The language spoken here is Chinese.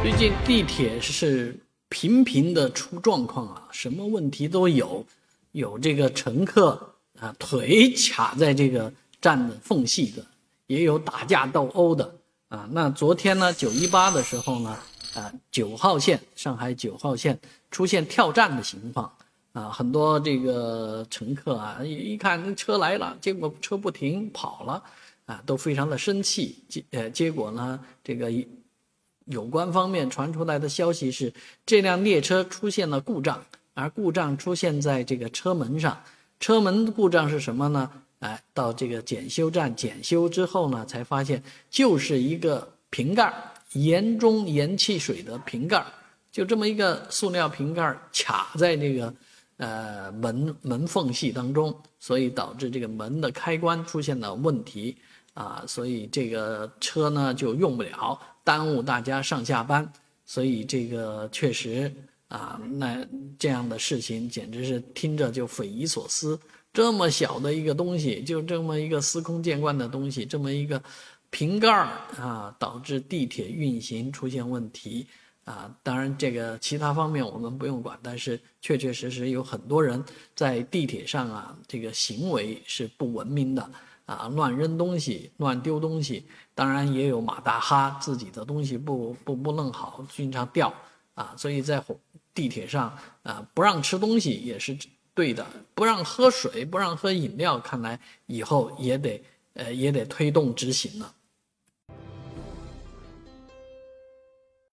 最近地铁是频频的出状况啊，什么问题都有，有这个乘客啊腿卡在这个站的缝隙的，也有打架斗殴的啊。那昨天呢，九一八的时候呢，啊九号线上海九号线出现跳站的情况啊，很多这个乘客啊一看车来了，结果车不停跑了啊，都非常的生气。结呃结果呢，这个一。有关方面传出来的消息是，这辆列车出现了故障，而故障出现在这个车门上。车门故障是什么呢？哎，到这个检修站检修之后呢，才发现就是一个瓶盖，盐中盐汽水的瓶盖，就这么一个塑料瓶盖卡在这个呃门门缝隙当中，所以导致这个门的开关出现了问题啊，所以这个车呢就用不了。耽误大家上下班，所以这个确实啊，那这样的事情简直是听着就匪夷所思。这么小的一个东西，就这么一个司空见惯的东西，这么一个瓶盖儿啊，导致地铁运行出现问题啊。当然，这个其他方面我们不用管，但是确确实实有很多人在地铁上啊，这个行为是不文明的。啊，乱扔东西，乱丢东西，当然也有马大哈自己的东西不不不弄好，经常掉啊，所以在地铁上啊，不让吃东西也是对的，不让喝水，不让喝饮料，看来以后也得呃也得推动执行了。